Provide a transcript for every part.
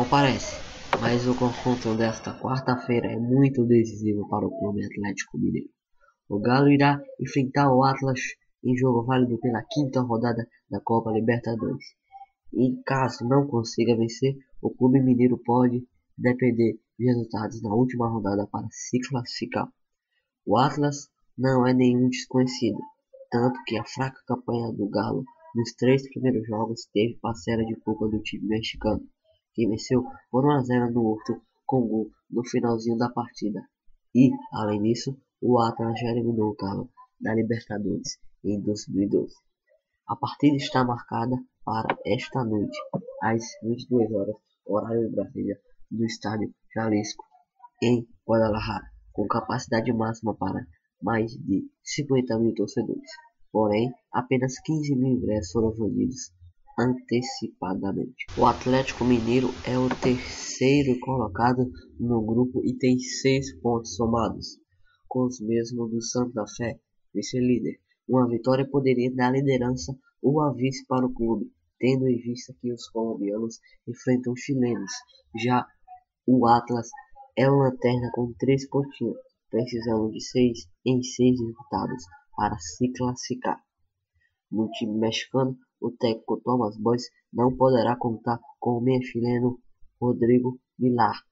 Não parece, mas o confronto desta quarta-feira é muito decisivo para o Clube Atlético Mineiro. O Galo irá enfrentar o Atlas em jogo válido pela quinta rodada da Copa Libertadores. Em caso não consiga vencer, o Clube Mineiro pode depender de resultados na última rodada para se classificar. O Atlas não é nenhum desconhecido, tanto que a fraca campanha do Galo nos três primeiros jogos teve parcela de culpa do time mexicano, que venceu por 1 a 0 no Horto com gol no finalzinho da partida. E, além disso, o Atlas já eliminou o Galo da Libertadores em 2012. A partida está marcada para esta noite, às 22 horas, horário de Brasília, no estádio Jalisco, em Guadalajara, com capacidade máxima para mais de 50 mil torcedores. Porém, apenas 15 mil ingressos foram vendidos antecipadamente. O Atlético Mineiro é o terceiro colocado no grupo e tem seis pontos somados, com os mesmos do Santa Fé, vice-líder. Uma vitória poderia dar liderança ou a vice para o clube, tendo em vista que os colombianos enfrentam os chilenos. Já o Atlas é o lanterna com três pontinhos, precisando de seis em seis disputados para se classificar. No time mexicano, o técnico Thomas Boys não poderá contar com o meia chileno Rodrigo Vilar,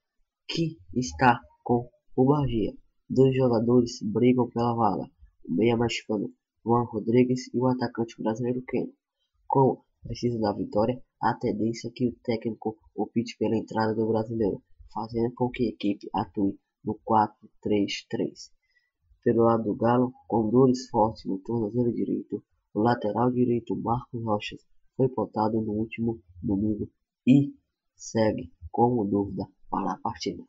que está com o Bahia. Dois jogadores brigam pela vaga, o meia mexicano Juan Rodrigues e o atacante brasileiro Keno. Como precisa da vitória, a tendência é que o técnico opte pela entrada do brasileiro, fazendo com que a equipe atue no 4-3-3. Pelo lado do Galo, com dores fortes no tornozelo direito, o lateral direito Marcos Rocha foi pontado no último domingo e segue como dúvida para a partida.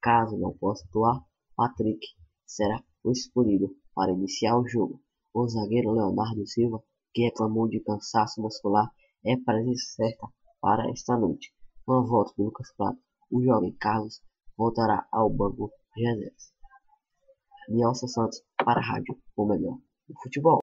Caso não possa atuar, Patrick será o escolhido para iniciar o jogo. O zagueiro Leonardo Silva, que reclamou de cansaço muscular, é presença certa para esta noite. Com a volta de Lucas Prato, o jovem Carlos voltará ao banco de reservas. Nielson Santos para a rádio, o melhor do futebol.